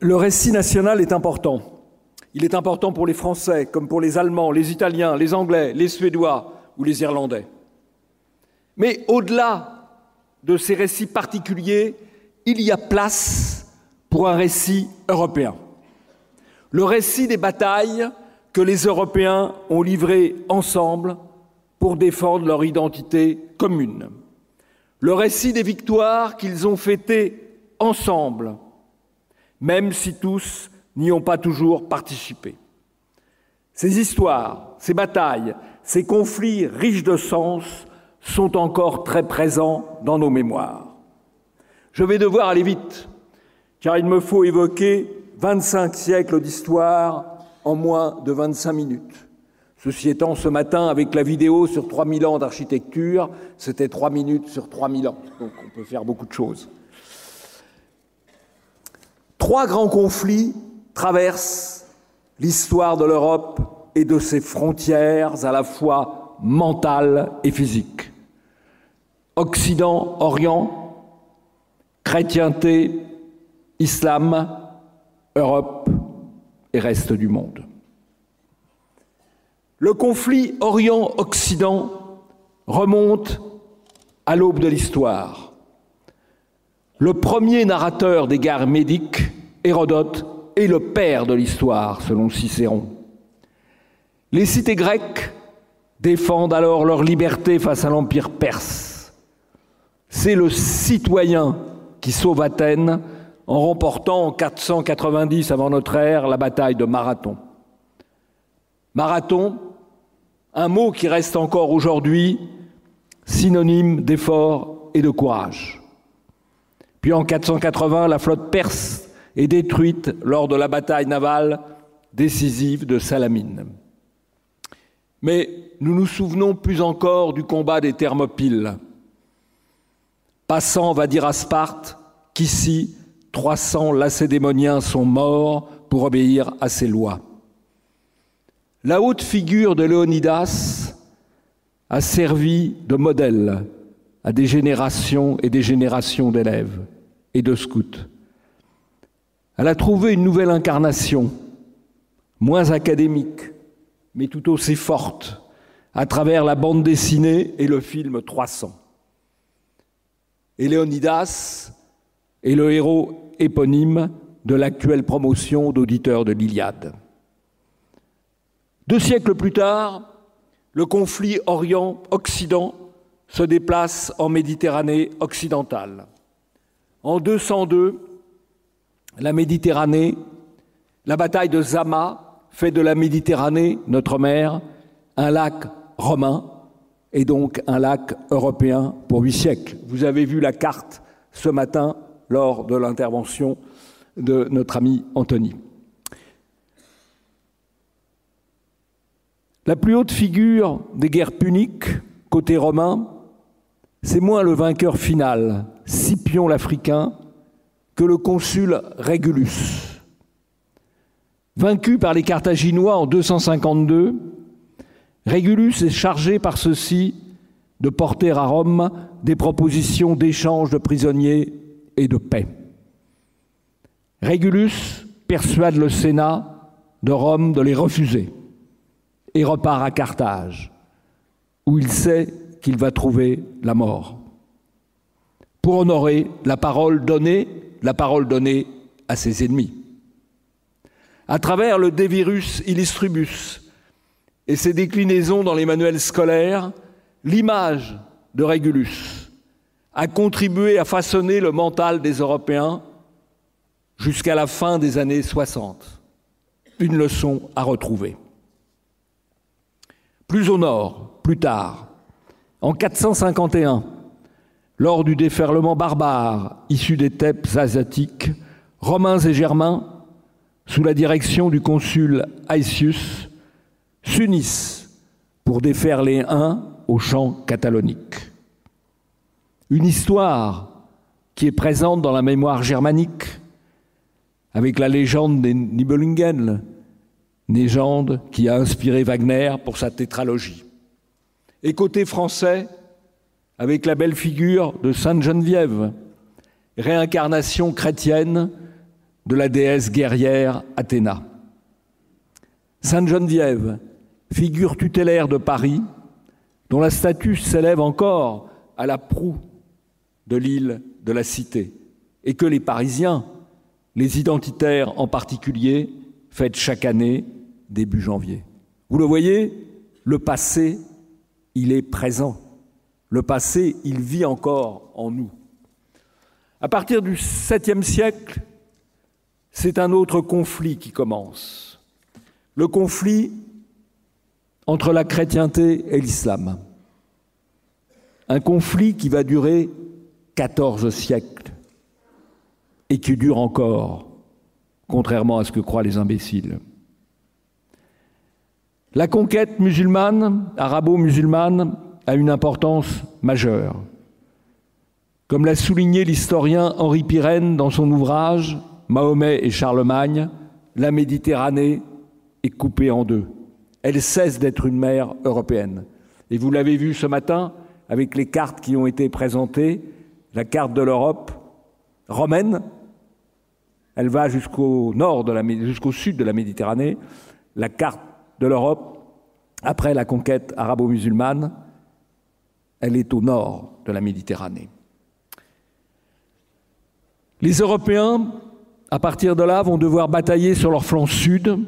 Le récit national est important. Il est important pour les Français, comme pour les Allemands, les Italiens, les Anglais, les Suédois ou les Irlandais. Mais au-delà de ces récits particuliers, il y a place pour un récit européen. Le récit des batailles que les Européens ont livrées ensemble pour défendre leur identité commune. Le récit des victoires qu'ils ont fêtées ensemble, même si tous n'y ont pas toujours participé. Ces histoires, ces batailles, ces conflits riches de sens sont encore très présents dans nos mémoires. Je vais devoir aller vite, car il me faut évoquer 25 siècles d'histoire en moins de 25 minutes. Ceci étant, ce matin, avec la vidéo sur 3000 ans d'architecture, c'était 3 minutes sur 3000 ans. Donc on peut faire beaucoup de choses. Trois grands conflits traversent l'histoire de l'Europe et de ses frontières à la fois mentales et physiques. Occident, Orient, chrétienté, islam, Europe et reste du monde. Le conflit Orient-Occident remonte à l'aube de l'histoire. Le premier narrateur des guerres médiques, Hérodote, est le père de l'histoire, selon Cicéron. Les cités grecques défendent alors leur liberté face à l'Empire perse. C'est le citoyen qui sauve Athènes en remportant en 490 avant notre ère la bataille de Marathon. Marathon, un mot qui reste encore aujourd'hui synonyme d'effort et de courage. Puis en 480, la flotte perse est détruite lors de la bataille navale décisive de Salamine. Mais nous nous souvenons plus encore du combat des Thermopyles. Passant va dire à Sparte qu'ici, 300 lacédémoniens sont morts pour obéir à ses lois. La haute figure de Léonidas a servi de modèle à des générations et des générations d'élèves et de scouts. Elle a trouvé une nouvelle incarnation, moins académique, mais tout aussi forte, à travers la bande dessinée et le film 300. Et Léonidas est le héros éponyme de l'actuelle promotion d'auditeurs de l'Iliade. Deux siècles plus tard, le conflit Orient-Occident se déplace en Méditerranée occidentale. En 202, la Méditerranée, la bataille de Zama fait de la Méditerranée, notre mer, un lac romain et donc un lac européen pour huit siècles. Vous avez vu la carte ce matin lors de l'intervention de notre ami Anthony. La plus haute figure des guerres puniques, côté romain, c'est moins le vainqueur final, Scipion l'Africain, que le consul Régulus. Vaincu par les Carthaginois en 252, Régulus est chargé par ceux-ci de porter à Rome des propositions d'échange de prisonniers et de paix. Régulus persuade le Sénat de Rome de les refuser et repart à Carthage, où il sait qu'il va trouver la mort. Pour honorer la parole donnée, la parole donnée à ses ennemis. À travers le De Virus Illustribus et ses déclinaisons dans les manuels scolaires, l'image de Régulus a contribué à façonner le mental des Européens jusqu'à la fin des années 60. Une leçon à retrouver. Plus au nord, plus tard, en 451, lors du déferlement barbare issu des steppes asiatiques, Romains et Germains, sous la direction du consul Aetius, s'unissent pour défaire les Huns au champ catalonique. Une histoire qui est présente dans la mémoire germanique, avec la légende des Nibelungen, légende qui a inspiré Wagner pour sa tétralogie. Et côté français, avec la belle figure de Sainte Geneviève, réincarnation chrétienne de la déesse guerrière Athéna. Sainte Geneviève, figure tutélaire de Paris, dont la statue s'élève encore à la proue de l'île de la Cité, et que les Parisiens, les identitaires en particulier, fêtent chaque année début janvier. Vous le voyez, le passé, il est présent. Le passé, il vit encore en nous. À partir du 7e siècle, c'est un autre conflit qui commence. Le conflit entre la chrétienté et l'islam. Un conflit qui va durer 14 siècles et qui dure encore, contrairement à ce que croient les imbéciles. La conquête musulmane, arabo-musulmane, a une importance majeure. Comme l'a souligné l'historien Henri Pirenne dans son ouvrage Mahomet et Charlemagne, la Méditerranée est coupée en deux. Elle cesse d'être une mer européenne. Et vous l'avez vu ce matin avec les cartes qui ont été présentées, la carte de l'Europe romaine, elle va jusqu'au jusqu'au sud de la Méditerranée, la carte de l'Europe après la conquête arabo-musulmane, elle est au nord de la Méditerranée. Les Européens, à partir de là, vont devoir batailler sur leur flanc sud,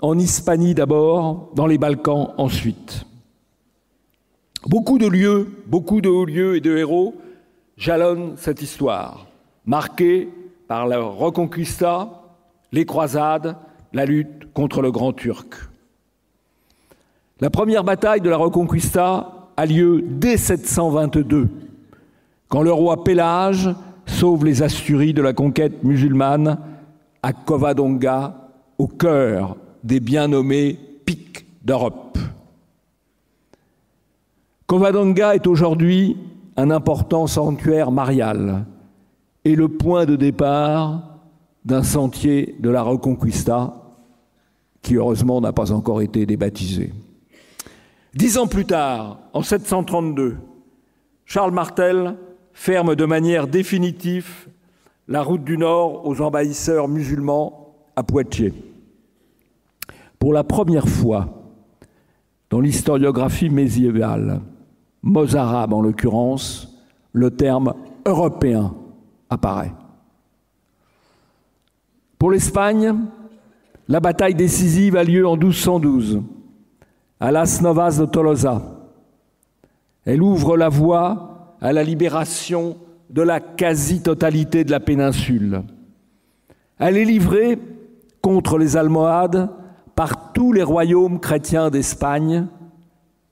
en Hispanie d'abord, dans les Balkans ensuite. Beaucoup de lieux, beaucoup de hauts lieux et de héros jalonnent cette histoire, marquée par la Reconquista, les croisades, la lutte contre le Grand Turc. La première bataille de la Reconquista a lieu dès 722, quand le roi Pélage sauve les Asturies de la conquête musulmane à Covadonga, au cœur des bien nommés pics d'Europe. Covadonga est aujourd'hui un important sanctuaire marial et le point de départ d'un sentier de la Reconquista qui heureusement n'a pas encore été débaptisé. Dix ans plus tard, en 732, Charles Martel ferme de manière définitive la route du Nord aux envahisseurs musulmans à Poitiers. Pour la première fois dans l'historiographie médiévale, mozarabe en l'occurrence, le terme européen apparaît. Pour l'Espagne, la bataille décisive a lieu en 1212 à Las Novas de Tolosa. Elle ouvre la voie à la libération de la quasi-totalité de la péninsule. Elle est livrée contre les Almohades par tous les royaumes chrétiens d'Espagne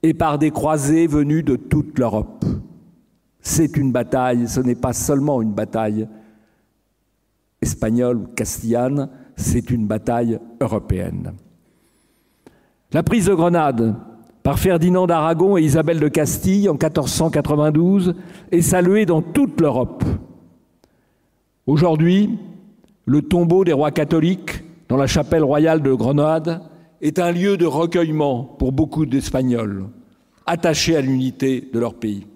et par des croisés venus de toute l'Europe. C'est une bataille, ce n'est pas seulement une bataille espagnole ou castillane, c'est une bataille européenne. La prise de Grenade par Ferdinand d'Aragon et Isabelle de Castille en 1492 est salué dans toute l'Europe. Aujourd'hui, le tombeau des rois catholiques dans la chapelle royale de Grenade est un lieu de recueillement pour beaucoup d'Espagnols, attachés à l'unité de leur pays.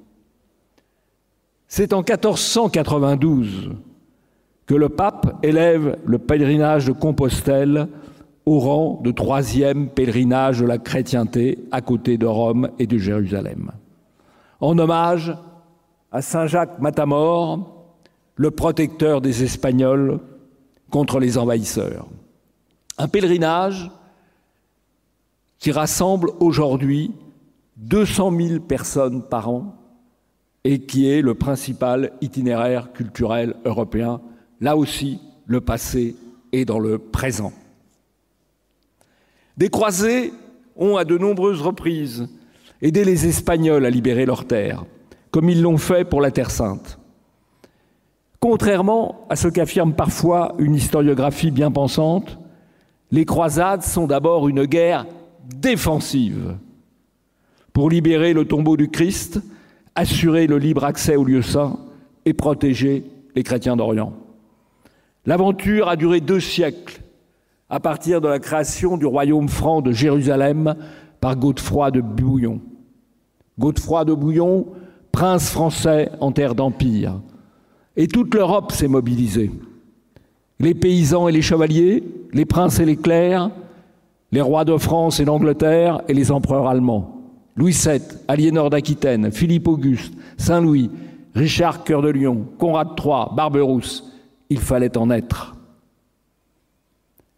C'est en 1492 que le pape élève le pèlerinage de Compostelle au rang de troisième pèlerinage de la chrétienté à côté de Rome et de Jérusalem. En hommage à Saint Jacques Matamor, le protecteur des Espagnols contre les envahisseurs. Un pèlerinage qui rassemble aujourd'hui 200 000 personnes par an et qui est le principal itinéraire culturel européen. Là aussi, le passé est dans le présent. Des croisés ont à de nombreuses reprises aidé les Espagnols à libérer leurs terres, comme ils l'ont fait pour la Terre sainte. Contrairement à ce qu'affirme parfois une historiographie bien pensante, les croisades sont d'abord une guerre défensive pour libérer le tombeau du Christ, assurer le libre accès au lieu saint et protéger les chrétiens d'Orient. L'aventure a duré deux siècles à partir de la création du royaume franc de Jérusalem par Godefroy de Bouillon. Godefroy de Bouillon, prince français en terre d'empire. Et toute l'Europe s'est mobilisée. les paysans et les chevaliers, les princes et les clercs, les rois de France et d'Angleterre et les empereurs allemands. Louis VII, Aliénor d'Aquitaine, Philippe Auguste, Saint-Louis, Richard Cœur de Lion, Conrad III, Barberousse, il fallait en être.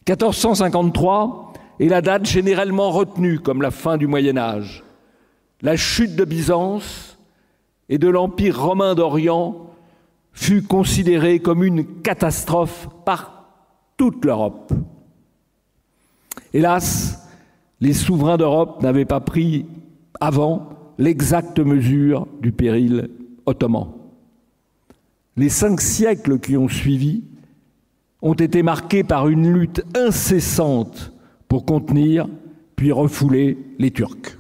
1453 est la date généralement retenue comme la fin du Moyen Âge. La chute de Byzance et de l'Empire romain d'Orient fut considérée comme une catastrophe par toute l'Europe. Hélas, les souverains d'Europe n'avaient pas pris avant l'exacte mesure du péril ottoman. Les cinq siècles qui ont suivi ont été marqués par une lutte incessante pour contenir puis refouler les Turcs.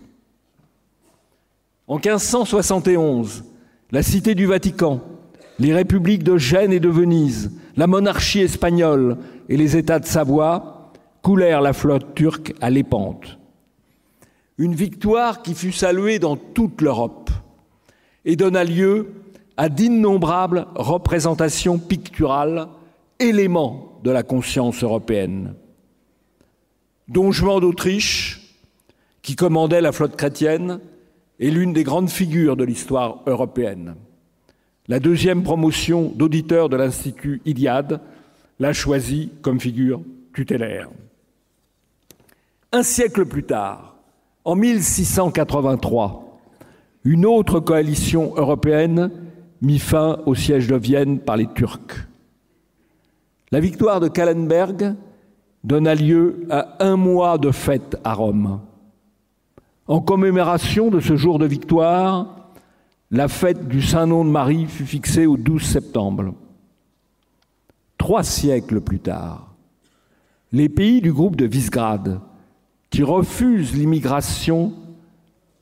En 1571, la Cité du Vatican, les républiques de Gênes et de Venise, la monarchie espagnole et les États de Savoie coulèrent la flotte turque à l'épante. Une victoire qui fut saluée dans toute l'Europe et donna lieu à d'innombrables représentations picturales, éléments de la conscience européenne. Don Juan d'Autriche, qui commandait la flotte chrétienne, est l'une des grandes figures de l'histoire européenne. La deuxième promotion d'auditeur de l'Institut Iliade l'a choisi comme figure tutélaire. Un siècle plus tard, en 1683, une autre coalition européenne mit fin au siège de Vienne par les Turcs. La victoire de Kallenberg donna lieu à un mois de fête à Rome. En commémoration de ce jour de victoire, la fête du Saint-Nom de Marie fut fixée au 12 septembre. Trois siècles plus tard, les pays du groupe de Visegrad, qui refusent l'immigration,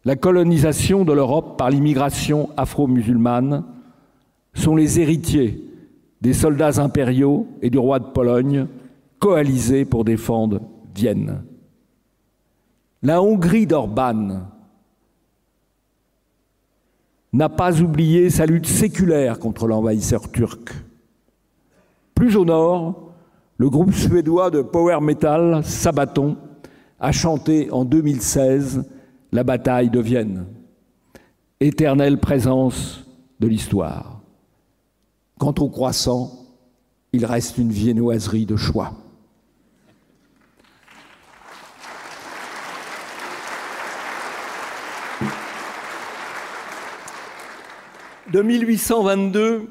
la colonisation de l'Europe par l'immigration afro-musulmane, sont les héritiers des soldats impériaux et du roi de Pologne coalisés pour défendre Vienne. La Hongrie d'Orban n'a pas oublié sa lutte séculaire contre l'envahisseur turc. Plus au nord, le groupe suédois de power metal Sabaton a chanté en 2016 la bataille de Vienne, éternelle présence de l'histoire. Quant au croissant, il reste une viennoiserie de choix. De 1822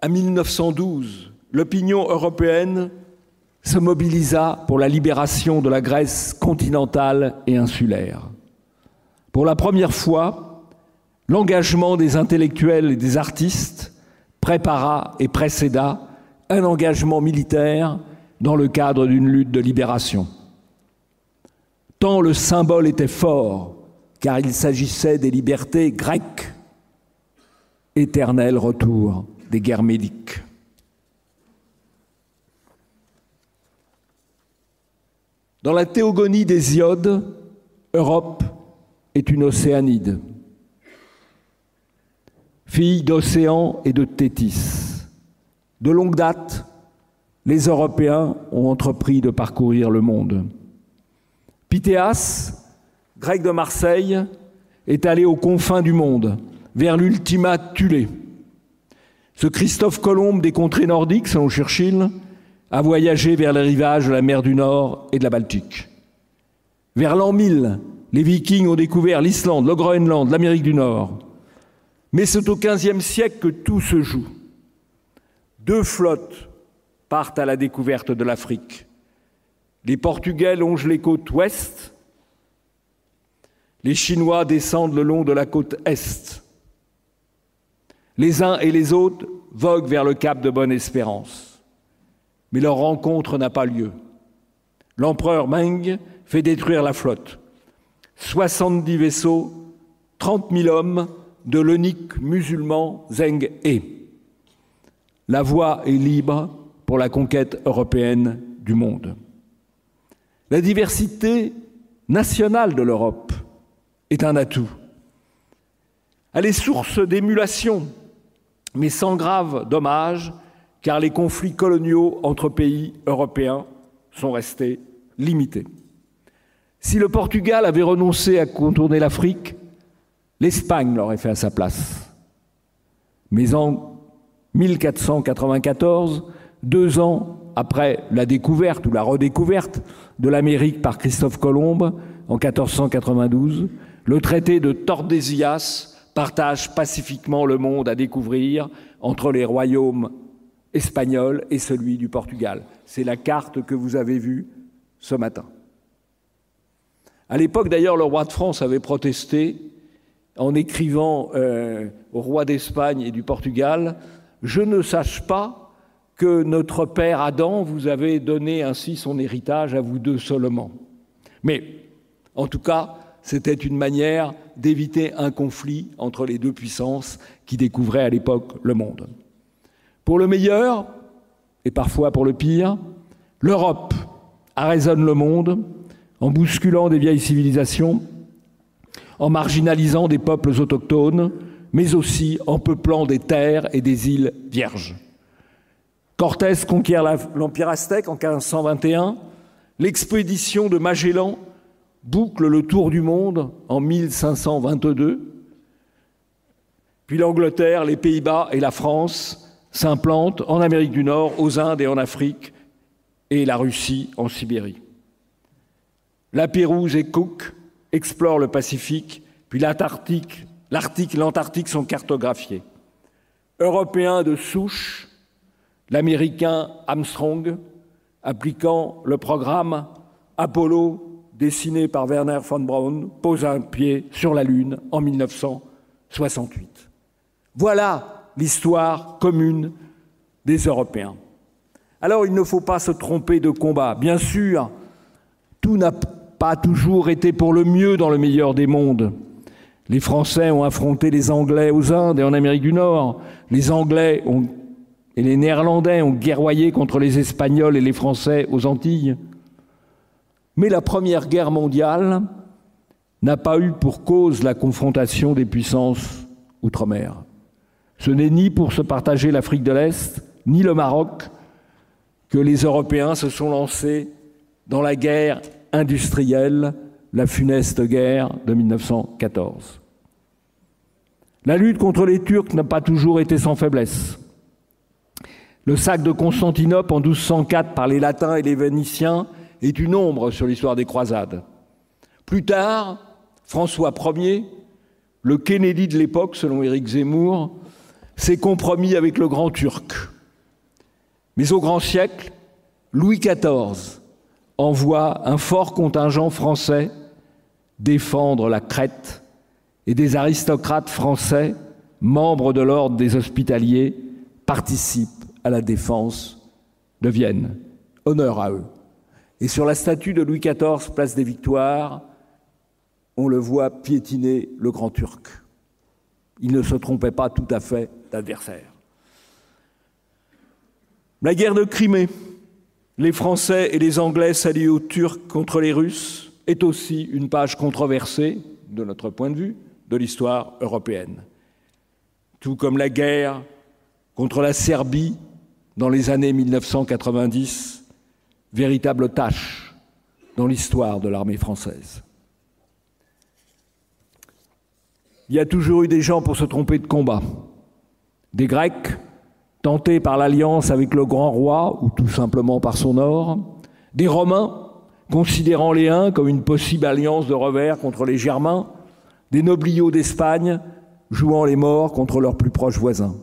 à 1912, l'opinion européenne se mobilisa pour la libération de la Grèce continentale et insulaire. Pour la première fois, l'engagement des intellectuels et des artistes prépara et précéda un engagement militaire dans le cadre d'une lutte de libération. Tant le symbole était fort, car il s'agissait des libertés grecques éternel retour des guerres médiques. Dans la théogonie des iodes, Europe est une océanide, fille d'océan et de Tétis. De longue date, les Européens ont entrepris de parcourir le monde. Pythéas, grec de Marseille, est allé aux confins du monde vers l'ultima Thule. Ce Christophe Colomb des contrées nordiques, selon Churchill, a voyagé vers les rivages de la mer du Nord et de la Baltique. Vers l'an 1000, les Vikings ont découvert l'Islande, le Groenland, l'Amérique du Nord. Mais c'est au XVe siècle que tout se joue. Deux flottes partent à la découverte de l'Afrique. Les Portugais longent les côtes ouest, les Chinois descendent le long de la côte est. Les uns et les autres voguent vers le cap de Bonne-Espérance. Mais leur rencontre n'a pas lieu. L'empereur Meng fait détruire la flotte. 70 vaisseaux, 30 000 hommes de l'unique musulman Zheng He. La voie est libre pour la conquête européenne du monde. La diversité nationale de l'Europe est un atout. Elle est source d'émulation mais sans grave dommage, car les conflits coloniaux entre pays européens sont restés limités. Si le Portugal avait renoncé à contourner l'Afrique, l'Espagne l'aurait fait à sa place. Mais en 1494, deux ans après la découverte ou la redécouverte de l'Amérique par Christophe Colomb en 1492, le traité de Tordesillas partage pacifiquement le monde à découvrir entre les royaumes espagnols et celui du Portugal. C'est la carte que vous avez vue ce matin. À l'époque, d'ailleurs, le roi de France avait protesté en écrivant euh, au roi d'Espagne et du Portugal Je ne sache pas que notre père Adam vous avait donné ainsi son héritage à vous deux seulement. Mais, en tout cas, c'était une manière d'éviter un conflit entre les deux puissances qui découvraient à l'époque le monde. Pour le meilleur, et parfois pour le pire, l'Europe arraisonne le monde en bousculant des vieilles civilisations, en marginalisant des peuples autochtones, mais aussi en peuplant des terres et des îles vierges. Cortés conquiert l'Empire aztèque en 1521, l'expédition de Magellan boucle le tour du monde en 1522, puis l'Angleterre, les Pays-Bas et la France s'implantent en Amérique du Nord, aux Indes et en Afrique, et la Russie en Sibérie. La Pérouse et Cook explorent le Pacifique, puis l'Antarctique, l'Arctique et l'Antarctique sont cartographiés. Européens de souche, l'Américain Armstrong, appliquant le programme Apollo dessiné par Werner von Braun, pose un pied sur la Lune en 1968. Voilà l'histoire commune des Européens. Alors il ne faut pas se tromper de combat. Bien sûr, tout n'a pas toujours été pour le mieux dans le meilleur des mondes. Les Français ont affronté les Anglais aux Indes et en Amérique du Nord. Les Anglais et les Néerlandais ont guerroyé contre les Espagnols et les Français aux Antilles. Mais la Première Guerre mondiale n'a pas eu pour cause la confrontation des puissances outre-mer. Ce n'est ni pour se partager l'Afrique de l'Est, ni le Maroc, que les Européens se sont lancés dans la guerre industrielle, la funeste guerre de 1914. La lutte contre les Turcs n'a pas toujours été sans faiblesse. Le sac de Constantinople en 1204 par les Latins et les Vénitiens est une ombre sur l'histoire des croisades. Plus tard, François Ier, le Kennedy de l'époque, selon Éric Zemmour, s'est compromis avec le grand turc. Mais au grand siècle, Louis XIV envoie un fort contingent français défendre la Crète et des aristocrates français, membres de l'ordre des hospitaliers, participent à la défense de Vienne. Honneur à eux. Et sur la statue de Louis XIV, place des Victoires, on le voit piétiner le grand turc. Il ne se trompait pas tout à fait d'adversaire. La guerre de Crimée, les Français et les Anglais s'allient aux Turcs contre les Russes, est aussi une page controversée, de notre point de vue, de l'histoire européenne. Tout comme la guerre contre la Serbie dans les années 1990, véritable tâche dans l'histoire de l'armée française. Il y a toujours eu des gens pour se tromper de combat. Des Grecs, tentés par l'alliance avec le grand roi, ou tout simplement par son or. Des Romains, considérant les Huns comme une possible alliance de revers contre les Germains. Des nobliaux d'Espagne, jouant les morts contre leurs plus proches voisins.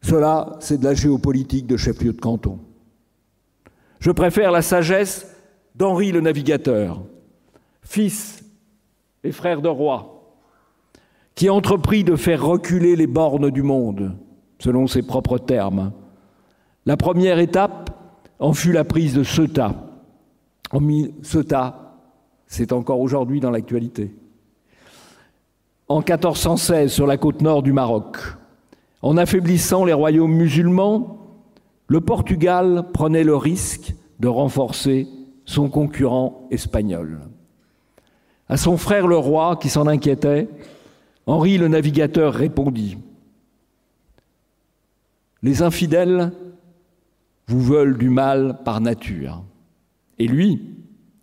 Cela, c'est de la géopolitique de chef-lieu de canton. Je préfère la sagesse d'Henri le Navigateur, fils et frère de roi, qui entreprit de faire reculer les bornes du monde, selon ses propres termes. La première étape en fut la prise de Ceuta. Ceuta, c'est encore aujourd'hui dans l'actualité. En 1416, sur la côte nord du Maroc, en affaiblissant les royaumes musulmans, le Portugal prenait le risque de renforcer son concurrent espagnol. À son frère le roi, qui s'en inquiétait, Henri le navigateur répondit Les infidèles vous veulent du mal par nature. Et lui,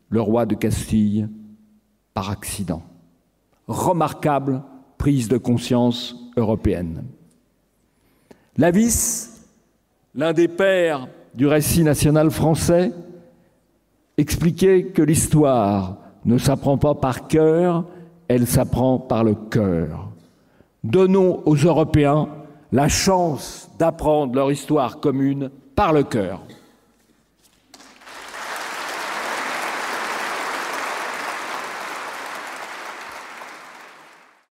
le roi de Castille, par accident. Remarquable prise de conscience européenne. Lavis, l'un des pères du récit national français, expliquait que l'histoire ne s'apprend pas par cœur, elle s'apprend par le cœur. Donnons aux Européens la chance d'apprendre leur histoire commune par le cœur.